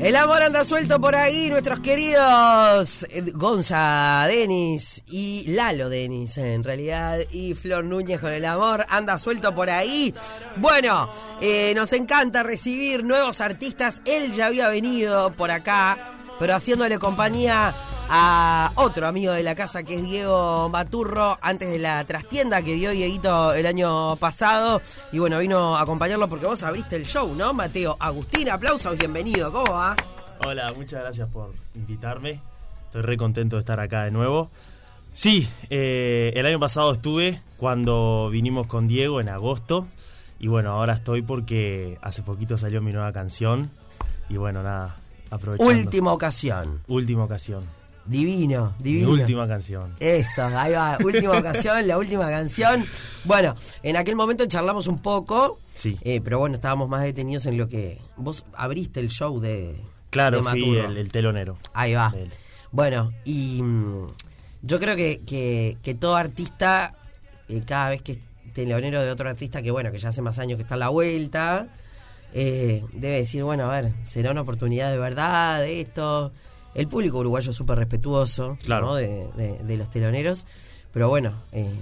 El amor anda suelto por ahí, nuestros queridos eh, Gonza Denis y Lalo Denis, en realidad, y Flor Núñez con el amor anda suelto por ahí. Bueno, eh, nos encanta recibir nuevos artistas. Él ya había venido por acá, pero haciéndole compañía a otro amigo de la casa que es Diego Maturro, antes de la trastienda que dio Dieguito el año pasado. Y bueno, vino a acompañarlo porque vos abriste el show, ¿no, Mateo? Agustín, aplausos, bienvenido, ¿cómo va? Hola, muchas gracias por invitarme. Estoy re contento de estar acá de nuevo. Sí, eh, el año pasado estuve cuando vinimos con Diego en agosto. Y bueno, ahora estoy porque hace poquito salió mi nueva canción. Y bueno, nada, aprovechando. Última ocasión. Última ocasión. Divino, divino. Mi última canción. Eso, ahí va. Última ocasión, la última canción. Bueno, en aquel momento charlamos un poco. Sí. eh, pero bueno, estábamos más detenidos en lo que. Vos abriste el show de. Claro, de fui el, el telonero. Ahí va. Bueno, y mm, yo creo que, que, que todo artista, eh, cada vez que es telonero de otro artista, que bueno, que ya hace más años que está a la vuelta, eh, debe decir, bueno, a ver, será una oportunidad de verdad de esto. El público uruguayo es súper respetuoso Claro. ¿no? de, de- de los teloneros, pero bueno, eh,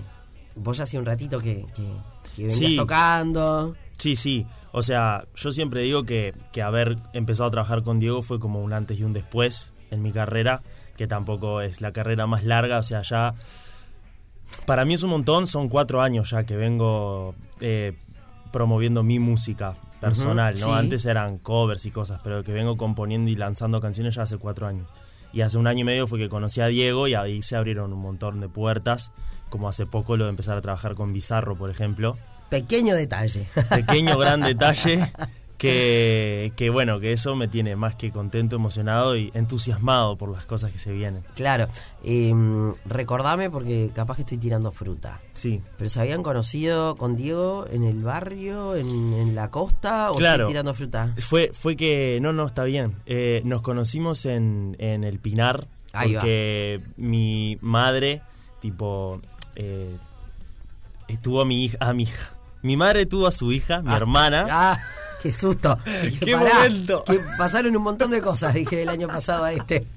vos ya hace un ratito que, que, que venías Sí. tocando. Sí, sí. O sea, yo siempre digo que, que haber empezado a trabajar con Diego fue como un antes y un después en mi carrera, que tampoco es la carrera más larga, o sea, ya... Para mí es un montón, son cuatro años ya que vengo eh, promoviendo mi música personal, ¿no? sí. Antes eran covers y cosas, pero que vengo componiendo y lanzando canciones ya hace cuatro años. Y hace un año y medio fue que conocí a Diego y ahí se abrieron un montón de puertas, como hace poco lo de empezar a trabajar con Bizarro, por ejemplo Pequeño detalle. pequeño gran detalle que, que bueno, que eso me tiene más que contento, emocionado y entusiasmado por las cosas que se vienen. Claro, eh, recordame porque capaz que estoy tirando fruta. Sí. ¿Pero se habían conocido con Diego en el barrio, en, en la costa o Claro. estoy tirando fruta? Fue, fue que, no, no, está bien. Eh, nos conocimos en, en el Pinar Ahí va. porque mi madre, tipo, eh, tuvo a mi hija, a mi hija. Mi madre tuvo a su hija, mi Ah, hermana. ¡Ah! ¡Qué susto! Dije, ¡Qué momento! que pasaron un montón de cosas, dije, del año pasado a este.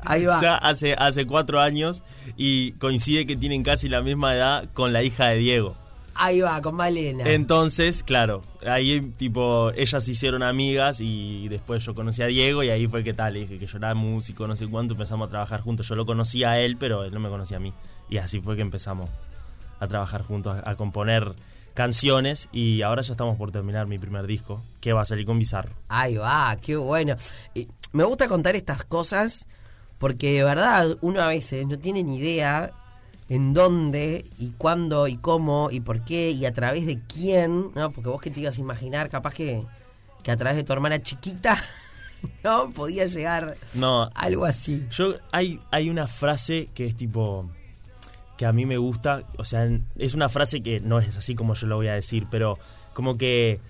Ahí va. ya hace, hace cuatro años y coincide que tienen casi la misma edad con la hija de Diego. Ahí va, con Malena. Entonces, claro, ahí tipo, ellas se hicieron amigas y después yo conocí a Diego y ahí fue que tal, le dije que yo era músico, no sé cuánto, empezamos a trabajar juntos. Yo lo conocía a él, pero él no me conocía a mí. Y así fue que empezamos a trabajar juntos, a, a componer canciones y ahora ya estamos por terminar mi primer disco, que va a salir con Bizarro. Ahí va, qué bueno. Y me gusta contar estas cosas porque de verdad uno a veces no tiene ni idea en dónde y cuándo y cómo y por qué y a través de quién, ¿no? Porque vos que te ibas a imaginar, capaz que, que a través de tu hermana chiquita, ¿no? Podía llegar No, algo así. Yo hay, hay una frase que es tipo que a mí me gusta, o sea, es una frase que no es así como yo lo voy a decir, pero como que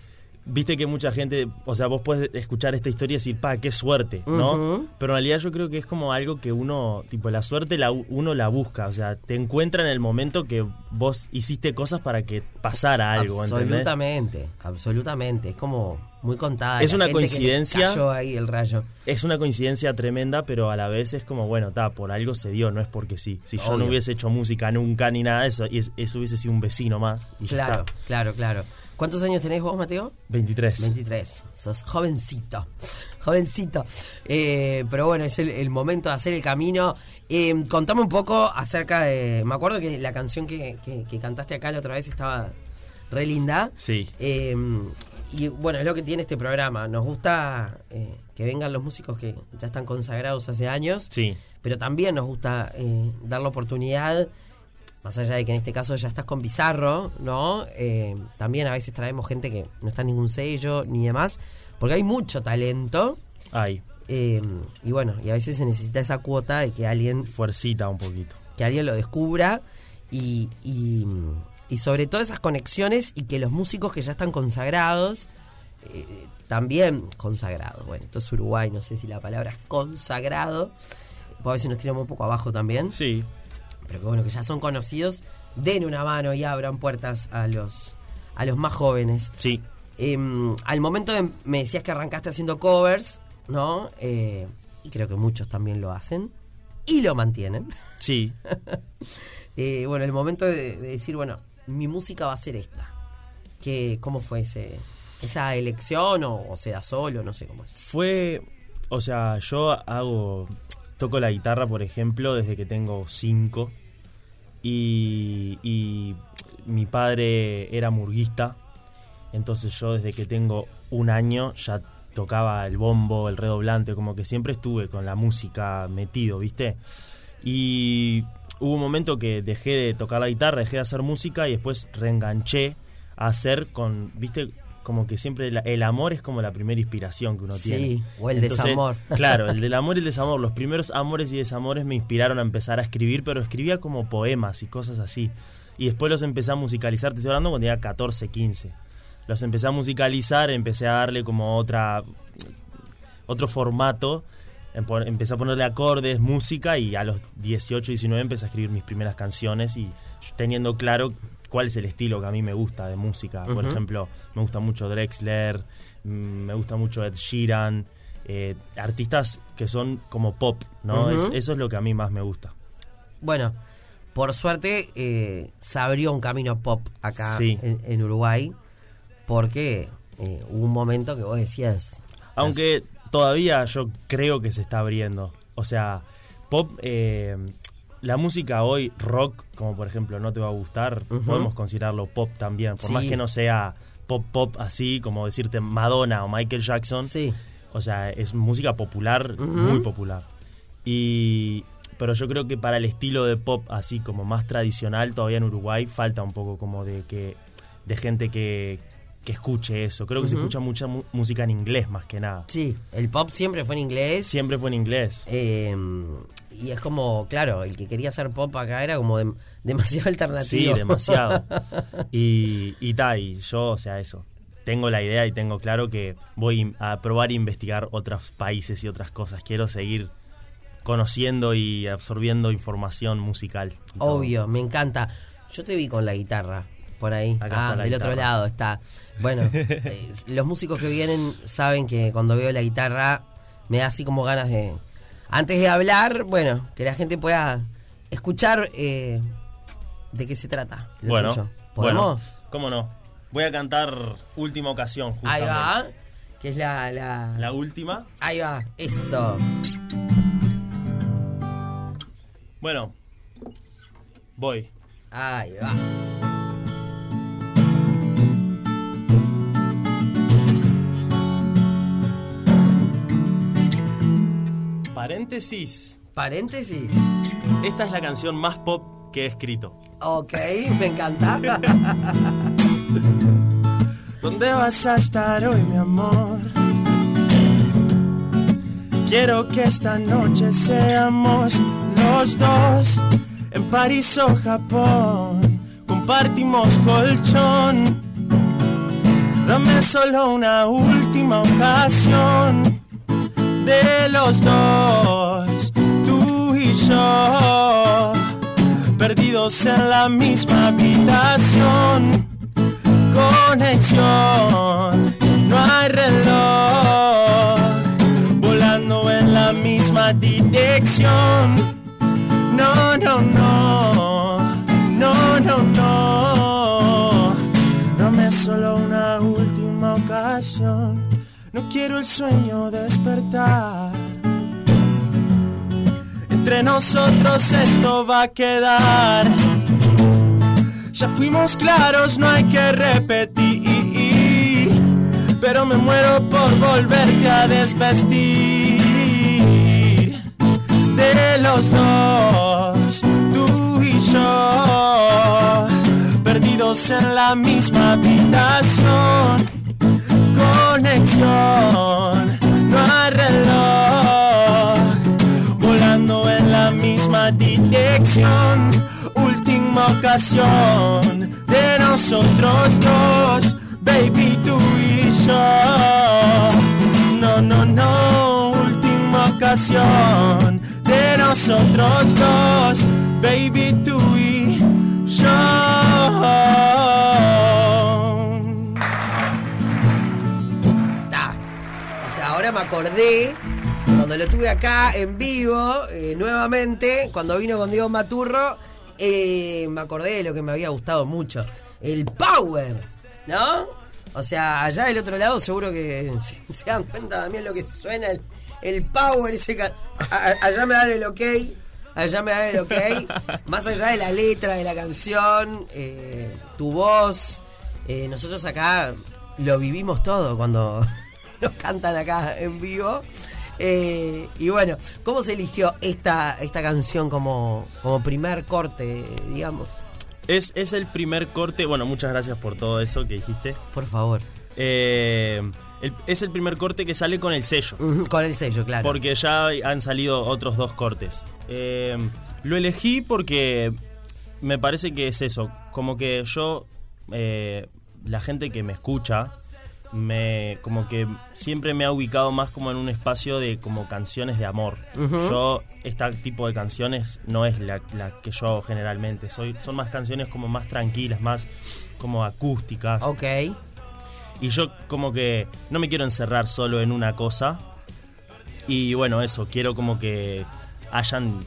viste que mucha gente, o sea, vos puedes escuchar esta historia y decir, pa, qué suerte, ¿no? Pero en realidad yo creo que es como algo que uno, tipo, la suerte la, uno la busca, o sea, te encuentra en el momento que vos hiciste cosas para que pasara algo, ¿entendés? absolutamente, absolutamente. Es como muy contada. Es una coincidencia. cayó ahí el rayo. Es una coincidencia tremenda, pero a la vez es como, bueno, ta, por algo se dio, no es porque sí. Si yo no hubiese hecho música nunca ni nada de eso, eso hubiese sido un vecino más. Y Claro, claro, claro. ¿Cuántos años tenés vos, Mateo? 23. 23, sos jovencito, jovencito. Eh, pero bueno, es el, el momento de hacer el camino. Eh, contame un poco acerca de... Me acuerdo que la canción que, que- que cantaste acá la otra vez estaba re linda. Sí. Eh, y bueno, es lo que tiene este programa. Nos gusta eh, que vengan los músicos que ya están consagrados hace años. Sí. Pero también nos gusta eh, dar la oportunidad, más allá de que en este caso ya estás con Bizarro, ¿no? Eh, también a veces traemos gente que no está en ningún sello ni demás, porque hay mucho talento. Ay, eh, y bueno, y a veces se necesita esa cuota de que alguien, fuercita un poquito. que alguien lo descubra y, y, y sobre todo esas conexiones y que los músicos que ya están consagrados, eh, también consagrados, bueno, esto es Uruguay, no sé si la palabra es consagrado, pues a veces nos tiramos un poco abajo también. Sí. pero que bueno, que ya son conocidos, den una mano y abran puertas a los, a los más jóvenes. Sí. em, al momento de, me decías que arrancaste haciendo covers, ¿no? Eh, y creo que muchos también lo hacen y lo mantienen. Sí. Eh, bueno, el momento de, de decir, bueno, mi música va a ser esta. ¿Qué, ¿Cómo fue esa elección o, o se da solo? No sé cómo es. Fue, o sea, yo hago, toco la guitarra, por ejemplo, desde que tengo cinco. Y, y mi padre era murguista. Entonces yo desde que tengo un año ya tocaba el bombo, el redoblante, como que siempre estuve con la música metido, ¿viste? Y hubo un momento que dejé de tocar la guitarra, dejé de hacer música y después reenganché a hacer con, ¿viste? Como que siempre la- el amor es como la primera inspiración que uno Sí, tiene. o el desamor. Claro, el del amor y el desamor. Los primeros amores y desamores me inspiraron a empezar a escribir, pero escribía como poemas y cosas así. Y después los empecé a musicalizar, te estoy hablando cuando tenía 14, 15. Los empecé a musicalizar, empecé a darle como otra otro formato, empecé a ponerle acordes, música y a los 18, 19 empecé a escribir mis primeras canciones y teniendo claro cuál es el estilo que a mí me gusta de música. Por ejemplo, me gusta mucho Drexler, mm, me gusta mucho Ed Sheeran, eh, artistas que son como pop, ¿no? Es- eso es lo que a mí más me gusta. Bueno, por suerte eh, se abrió un camino pop acá Sí. en, en Uruguay, porque eh, hubo un momento que vos decías... Aunque todavía yo creo que se está abriendo. O sea, pop, eh, la música hoy, rock, como por ejemplo No Te Va a Gustar, podemos considerarlo pop también. Por Sí. más que no sea pop pop así, como decirte Madonna o Michael Jackson. Sí, O sea, es música popular, muy popular. Y... Pero yo creo que para el estilo de pop así como más tradicional todavía en Uruguay falta un poco como de que de gente que, que escuche eso. Creo que se escucha mucha mu- música en inglés más que nada. sí, el pop siempre fue en inglés. Siempre fue en inglés. eh, y es como, claro, el que quería hacer pop acá era como dem- demasiado Sí, alternativo. demasiado. Y, y ta, y yo, o sea, eso. Tengo la idea y tengo claro que voy a probar e investigar otros países y otras cosas. Quiero seguir conociendo y absorbiendo información musical. Obvio, me encanta. Yo te vi con la guitarra por ahí. Acá ah, la del otro lado está. Bueno, eh, los músicos que vienen saben que cuando veo la guitarra me da así como ganas de. Antes de hablar, bueno, que la gente pueda escuchar eh, de qué se trata. lo Bueno, ¿Podemos? ¿cómo no? Voy a cantar Última Ocasión, Ahí justamente. va. Que es la, la- La última. Ahí va, eso. Bueno, voy. Ahí va. Paréntesis. Paréntesis. Esta es la canción más pop que he escrito. Ok, me encanta. ¿Dónde vas a estar hoy, mi amor? Quiero que esta noche seamos los dos en París o Japón. Compartimos colchón. Dame solo una última ocasión de los dos, tú y yo, perdidos en la misma habitación conexión, no hay reloj, volando en la misma dirección. No, no, no, no quiero el sueño despertar. Entre nosotros esto va a quedar. Ya fuimos claros, no hay que repetir. Pero me muero por volverte a desvestir. De los dos, tú y yo, perdidos en la misma habitación. Conexión, no hay reloj, volando en la misma dirección. Última ocasión de nosotros dos, baby, tú y yo. No, no, no, última ocasión de nosotros dos, baby, tú y yo. Acordé, cuando lo tuve acá en vivo, eh, nuevamente, cuando vino con Diego Maturro, eh, me acordé de lo que me había gustado mucho. El power, ¿no? O sea, allá del otro lado seguro que se, se dan cuenta también lo que suena el, el power, ese a- allá me dan el ok, allá me dan el ok, más allá de la letra de la canción, eh, tu voz, nosotros acá lo vivimos todo cuando nos cantan acá en vivo. Eh, y bueno, ¿cómo se eligió esta, esta canción como, como primer corte, digamos? Es, es el primer corte, bueno, muchas gracias por todo eso que dijiste. Por favor. Eh, el- es el primer corte que sale con el sello. Con el sello, claro. Porque ya han salido otros dos cortes. Eh, lo elegí porque me parece que es eso. Como que yo, la gente que me escucha, me como que siempre me ha ubicado más como en un espacio de como canciones de amor. Yo, este tipo de canciones no es la, la que yo hago generalmente. Soy, son más canciones como más tranquilas, más como acústicas. Ok. Y yo como que no me quiero encerrar solo en una cosa. Y bueno, eso, quiero como que hayan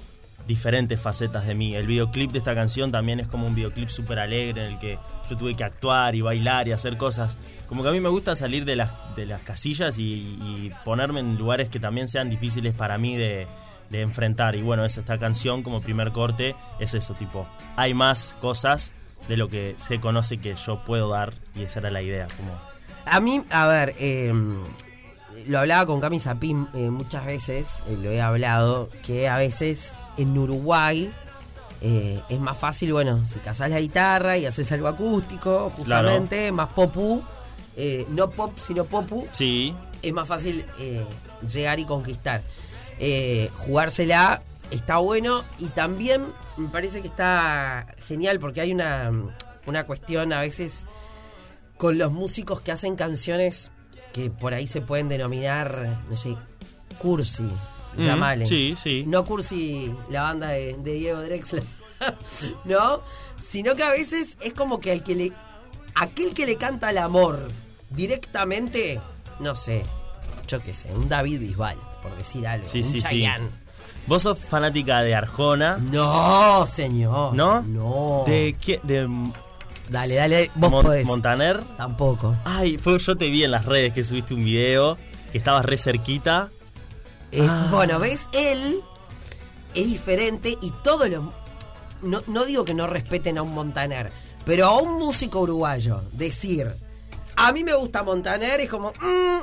diferentes facetas de mí. El videoclip de esta canción también es como un videoclip súper alegre en el que yo tuve que actuar y bailar y hacer cosas. Como que a mí me gusta salir de las, de las casillas y, ponerme en lugares que también sean difíciles para mí de, de enfrentar. Y bueno, es esta canción como primer corte, es eso, tipo, hay más cosas de lo que se conoce que yo puedo dar y esa era la idea. Como, A mí, a ver, eh, lo hablaba con Cami Zapín eh, muchas veces, eh, lo he hablado, que a veces en Uruguay eh, es más fácil, bueno, si casás la guitarra y haces algo acústico, justamente, más popú, eh, no pop, sino popu, sí, es más fácil llegar y conquistar. Jugársela está bueno y también me parece que está genial porque hay una, una cuestión a veces con los músicos que hacen canciones que por ahí se pueden denominar, no sé, cursi, Mm, llamale. sí, sí. No cursi la banda de, de Diego Drexler, ¿no? Sino que a veces es como que al que le, aquel que le canta el amor directamente, no sé, yo qué sé, un David Bisbal, por decir algo, Sí, un sí, sí. Chayanne. Vos sos fanática de Arjona, No, señor. ¿no? No. ¿De qué? De Dale, dale, vos Mon- podés. Montaner. Tampoco. Ay, fue, yo te vi en las redes que subiste un video que estabas re cerquita. Eh, Ah. Bueno, ¿ves? Él es diferente y todos los... No, no digo que no respeten a un Montaner, pero a un músico uruguayo decir, a mí me gusta Montaner, es como... mm.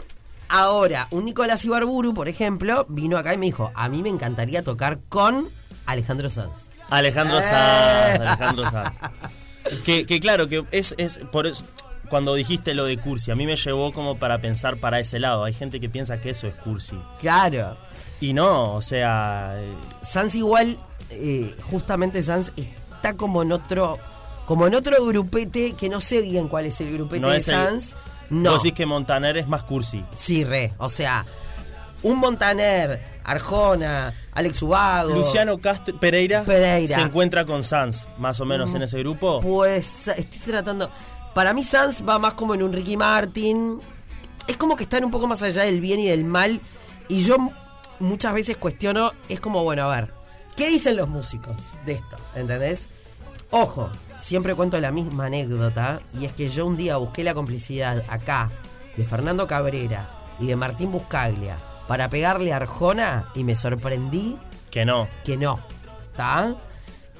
Ahora, un Nicolás Ibarburu, por ejemplo, vino acá y me dijo, a mí me encantaría tocar con Alejandro Sanz. Alejandro Eh. Sanz, Alejandro Sanz. Que, que claro, que es, es por eso, cuando dijiste lo de cursi, a mí me llevó como para pensar para ese lado. Hay gente que piensa que eso es cursi. Claro. Y no, o sea, eh, Sanz igual, eh, justamente Sanz está como en otro... Como en otro grupete, que no sé bien cuál es el grupete No de es el- Sanz. No. vos decís que Montaner es más cursi. Sí, re. O sea, un Montaner, Arjona, Alex Ubago. Luciano Cast Pereira, Pereira. se encuentra con Sanz, más o menos en ese grupo. Pues estoy tratando. Para mí, Sanz va más como en un Ricky Martin. Es como que están un poco más allá del bien y del mal. Y yo muchas veces cuestiono. Es como, bueno, a ver. ¿Qué dicen los músicos de esto? ¿Entendés? Ojo, siempre cuento la misma anécdota. Y es que yo un día busqué la complicidad acá de Fernando Cabrera y de Martín Buscaglia para pegarle a Arjona y me sorprendí Que no. que no. ¿Está?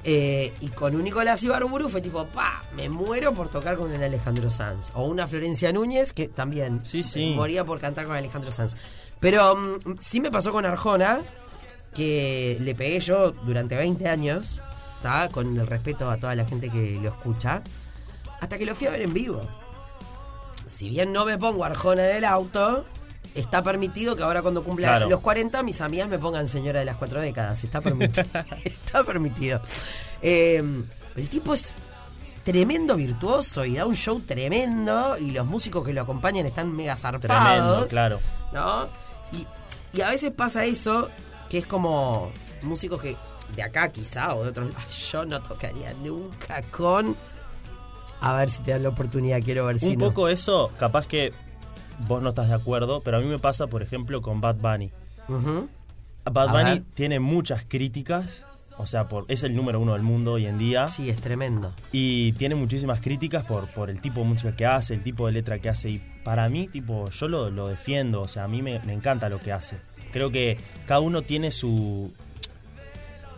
Eh, y con un Nicolás Ibarburu fue tipo, pa, me muero por tocar con un Alejandro Sanz. O una Florencia Núñez, que también Sí, sí. moría por cantar con Alejandro Sanz. Pero mm, sí me pasó con Arjona, que le pegué yo durante 20 años, ¿está? Con el respeto a toda la gente que lo escucha, hasta que lo fui a ver en vivo. Si bien no me pongo Arjona en el auto, está permitido que ahora cuando cumpla Claro. los 40 mis amigas me pongan señora de las cuatro décadas. Está permitido. está permitido. Eh, el tipo es tremendo virtuoso y da un show tremendo y los músicos que lo acompañan están mega zarpados. Tremendo, claro. ¿no? Y, y a veces pasa eso, que es como músicos que de acá quizá o de otros yo no tocaría nunca con... A ver si te dan la oportunidad, quiero ver si Un no. poco eso, capaz que vos no estás de acuerdo, pero a mí me pasa, por ejemplo, con Bad Bunny. Bad A Bunny ver. tiene muchas críticas, o sea, por, es el número uno del mundo hoy en día. Sí, es tremendo. Y tiene muchísimas críticas por, por el tipo de música que hace, el tipo de letra que hace. Y para mí, tipo, yo lo, lo defiendo, o sea, a mí me, me encanta lo que hace. Creo que cada uno tiene su...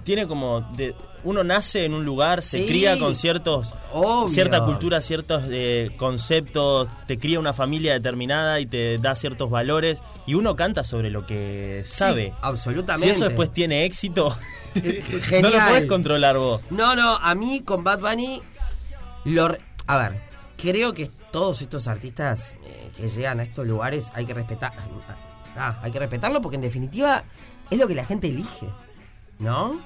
Tiene como... de- uno nace en un lugar, se Sí. cría con ciertos... Obvio. Cierta cultura, ciertos eh, conceptos, te cría una familia determinada y te da ciertos valores. Y uno canta sobre lo que sabe. Sí, absolutamente. Si eso después tiene éxito, no lo puedes controlar vos. No, no, a mí con Bad Bunny, lo re- a ver, creo que todos estos artistas eh, que llegan a estos lugares hay que respetar, ah, hay que respetarlo porque en definitiva es lo que la gente elige, ¿no?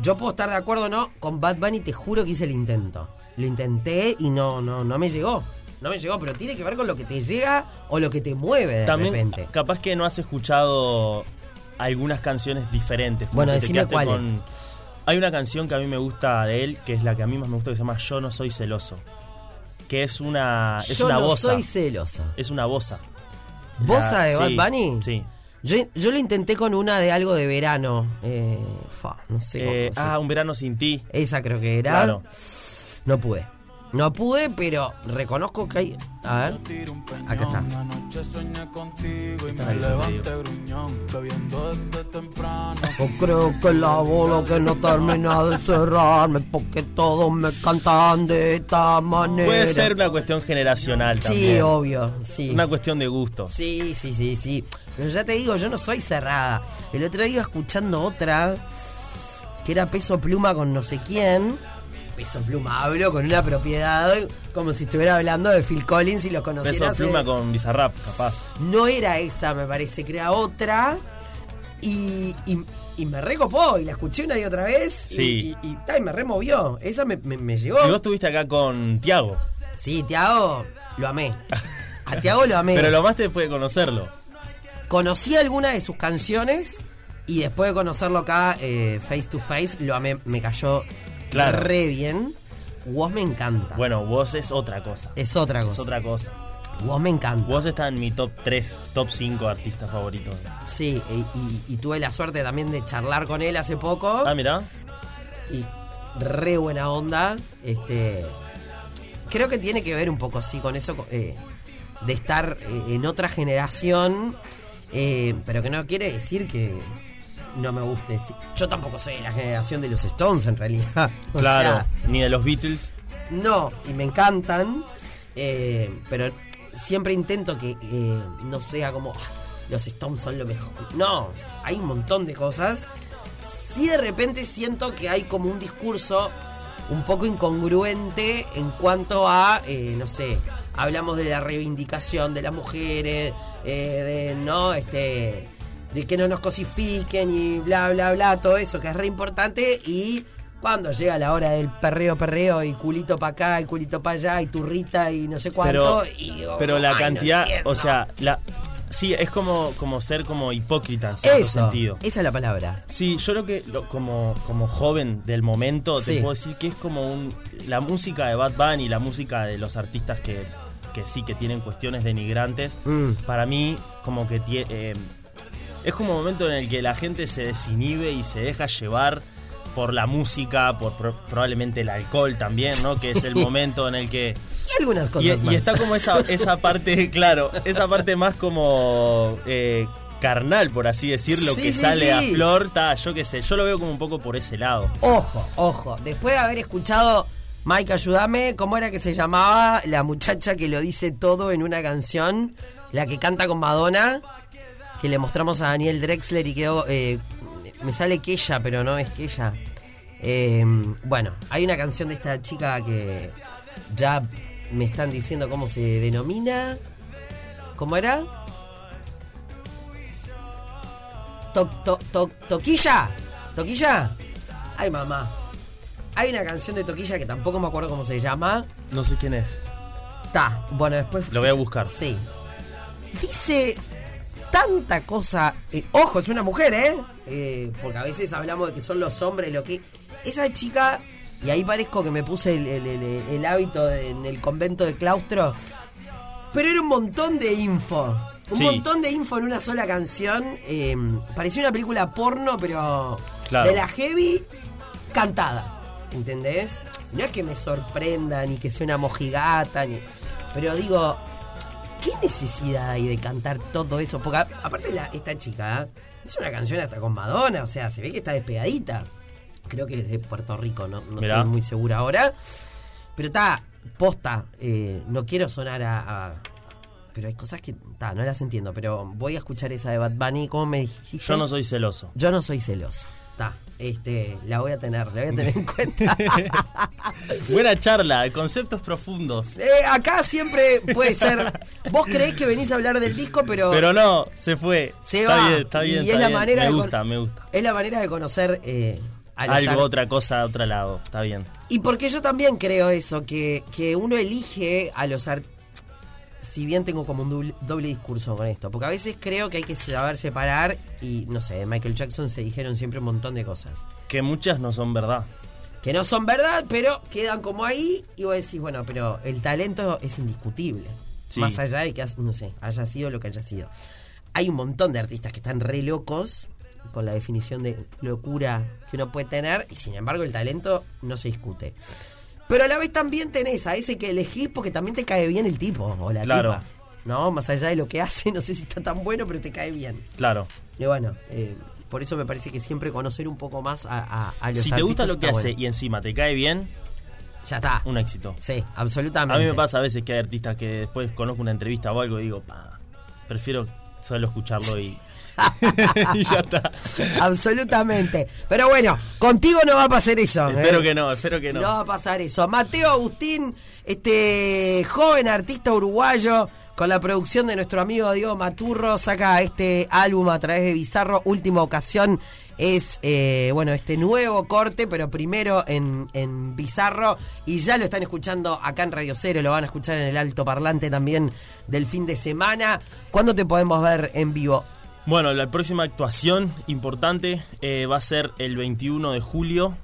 Yo puedo estar de acuerdo o no, con Bad Bunny te juro que hice el intento. Lo intenté y no, no, no me llegó. No me llegó, pero tiene que ver con lo que te llega o lo que te mueve de También, repente. capaz que no has escuchado algunas canciones diferentes. Bueno, decime cuáles. Hay una canción que a mí me gusta de él, que es la que a mí más me gusta, que se llama Yo no soy celoso. Que es una, es Yo una no bosa. soy celosa. Es una bosa. ¿Bosa La- de sí, Bad Bunny? Sí. Yo, yo lo intenté con una de algo de verano. Eh, fa, no sé cómo Eh, se- ah, Un verano sin ti. Esa creo que era. Claro. No pude. No pude, pero reconozco que hay. A ver. Acá está. Yo creo que la bola que no termina de cerrarme porque todos me cantan de esta manera. Puede ser una cuestión generacional Sí, también. obvio, sí. Una cuestión de gusto. Sí, sí, sí, sí. Pero ya te digo, yo no soy cerrada. El otro día escuchando otra que era peso pluma con no sé quién. Peso pluma, hablo con una propiedad como si estuviera hablando de Phil Collins y lo conociera. Peso pluma con Bizarrap, capaz. No era esa, me parece que era otra. Y, y, y me recopó y la escuché una y otra vez. Sí. Y, y, me removió. Esa me, me, me llegó. Y vos estuviste acá con Tiago. Sí, Tiago, lo amé. A Tiago lo amé. Pero lo más te fue conocerlo. Conocí algunas de sus canciones y después de conocerlo acá, eh, face to face, lo amé, me cayó Claro. re bien. Vos me encanta. Bueno, vos es otra cosa. es otra Es cosa. otra cosa. Vos me encanta. Vos estás en mi top 3, top 5 artistas favoritos. Sí, y, y- y tuve la suerte también de charlar con él hace poco. Ah, mirá. y re buena onda. Este, creo que tiene que ver un poco así con eso eh, de estar eh, en otra generación, eh, pero que no quiere decir que no me guste. Yo tampoco soy de la generación de los Stones en realidad. O Claro. sea, Ni de los Beatles. no, y me encantan, eh, pero siempre intento que eh, no sea como "Ay, los Stones son lo mejor. No, hay un montón de cosas. Sí de repente siento que hay como un discurso un poco incongruente en cuanto a, eh, no sé, hablamos de la reivindicación de las mujeres, eh, de no, este, de que no nos cosifiquen y bla bla bla, todo eso que es re importante y cuando llega la hora del perreo perreo y culito para acá y culito para allá y turrita y no sé cuánto Pero, y digo, pero la "Ay, no cantidad, entiendo". o sea, la, sí, es como, como ser como hipócrita en cierto eso, sentido. esa es la palabra. Sí, yo creo que lo- como, como joven del momento Sí. te puedo decir que es como un, la música de Bad Bunny, la música de los artistas que, que sí que tienen cuestiones denigrantes, Mm. para mí como que tie- eh, es como un momento en el que la gente se desinhibe y se deja llevar por la música, por pro- probablemente el alcohol también, ¿no? Que es el momento en el que Y algunas cosas y, y más. está como esa, esa parte, claro, esa parte más como eh, carnal, por así decirlo, Sí, que sí, sale a flor, ta, yo qué sé, yo lo veo como un poco por ese lado. Ojo, ojo. Después de haber escuchado Mike, ayúdame, ¿cómo era que se llamaba la muchacha que lo dice todo en una canción? La que canta con Madonna, que le mostramos a Daniel Drexler y quedó... eh, me sale que ella, pero no es que ella. Eh, bueno, hay una canción de esta chica que ya me están diciendo cómo se denomina. ¿Cómo era? To- to- to- ¿Toquilla? ¿Toquilla? Ay, mamá. Hay una canción de Toquilla que tampoco me acuerdo cómo se llama. No sé quién es. Ta, bueno, después. Lo voy a buscar. Sí. Dice tanta cosa. eh, ojo, es una mujer, ¿eh? Eh, Porque a veces hablamos de que son los hombres lo que. Esa chica, y ahí parezco que me puse el, el- el- el hábito de- en el convento de claustro. Pero era un montón de info. Un Sí. montón de info en una sola canción. eh, parecía una película porno, pero Claro. de la heavy cantada. ¿Entendés? No es que me sorprenda, ni que sea una mojigata, ni. Pero digo, ¿qué necesidad hay de cantar todo eso? Porque a- aparte la, esta chica ¿eh? es una canción hasta con Madonna, o sea, se ve que está despegadita. Creo que es de Puerto Rico, no, estoy muy segura ahora. Pero está posta, eh, no quiero sonar a, a- Pero hay cosas que ta, no las entiendo, pero voy a escuchar esa de Bad Bunny, ¿cómo me dijiste? Yo no soy celoso. Yo no soy celoso. Está, este, la voy a tener, la voy a tener en cuenta. Buena charla, conceptos profundos. Eh, acá siempre puede ser. Vos creés que venís a hablar del disco, pero, Pero no, se fue. se está va. bien, está bien. y está es la bien. manera me de gusta, me gusta. Es la manera de conocer eh, Algo, otra cosa, otro lado. Está bien. Y porque yo también creo eso, que, que uno elige a los artistas. Si bien tengo como un doble, doble discurso con esto, porque a veces creo que hay que saber separar y no sé, de Michael Jackson se dijeron siempre un montón de cosas. Que muchas no son verdad. Que no son verdad, pero quedan como ahí y vos decís, bueno, pero el talento es indiscutible. Sí. Más allá de que, no sé, haya sido lo que haya sido. Hay un montón de artistas que están re locos con la definición de locura que uno puede tener y sin embargo el talento no se discute. Pero a la vez también tenés a ese que elegís porque también te cae bien el tipo o la Claro. tipa. No, más allá de lo que hace, no sé si está tan bueno, pero te cae bien. Claro. Y bueno, eh, por eso me parece que siempre conocer un poco más a, a, a los Si te gusta lo que hace bueno. y encima te cae bien, Ya está. un éxito. Sí, absolutamente. A mí me pasa a veces que hay artistas que después conozco una entrevista o algo y digo, pa, prefiero solo escucharlo y, y ya está. Absolutamente. Pero bueno, contigo no va a pasar eso. ¿eh? Espero que no, espero que no. No va a pasar eso. Mateo Agustín, este joven artista uruguayo, con la producción de nuestro amigo Diego Maturro, saca este álbum a través de Bizarro. Última ocasión es, eh, bueno, este nuevo corte, pero primero en, en Bizarro. Y ya lo están escuchando acá en Radio Cero, lo van a escuchar en el alto parlante también del fin de semana. ¿Cuándo te podemos ver en vivo? Bueno, la próxima actuación importante eh, va a ser el 21 de julio,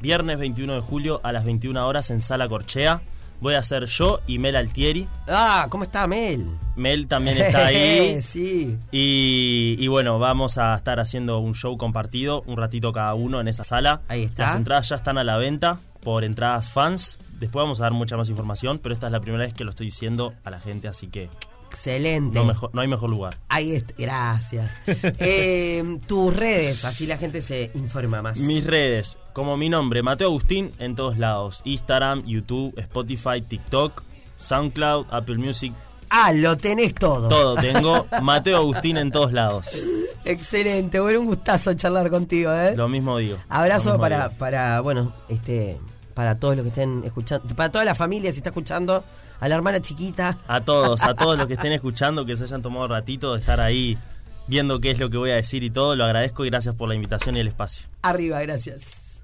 viernes 21 de julio a las 21 horas en Sala Corchea. Voy a ser yo y Mel Altieri. Ah, ¿cómo está Mel? Mel también está ahí. sí. Y, y bueno, vamos a estar haciendo un show compartido, un ratito cada uno en esa sala. Ahí está. Las entradas ya están a la venta por entradas fans. Después vamos a dar mucha más información, pero esta es la primera vez que lo estoy diciendo a la gente, así que Excelente. no, mejor, no hay mejor lugar. Ahí está, gracias. Eh, tus redes, así la gente se informa más. Mis redes, como mi nombre, Mateo Agustín, en todos lados. Instagram, YouTube, Spotify, TikTok, SoundCloud, Apple Music, Ah, lo tenés todo. todo tengo. Mateo Agustín en todos lados. Excelente, bueno, un gustazo charlar contigo, ¿eh? Lo mismo digo. Abrazo mismo para, digo. para, bueno, este, para todos los que estén escuchando, para toda la familia, si está escuchando, a la hermana chiquita. A todos, a todos los que estén escuchando, que se hayan tomado un ratito de estar ahí viendo qué es lo que voy a decir y todo, lo agradezco y gracias por la invitación y el espacio. Arriba, gracias.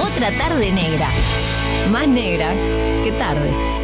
Otra tarde negra. Más negra que tarde.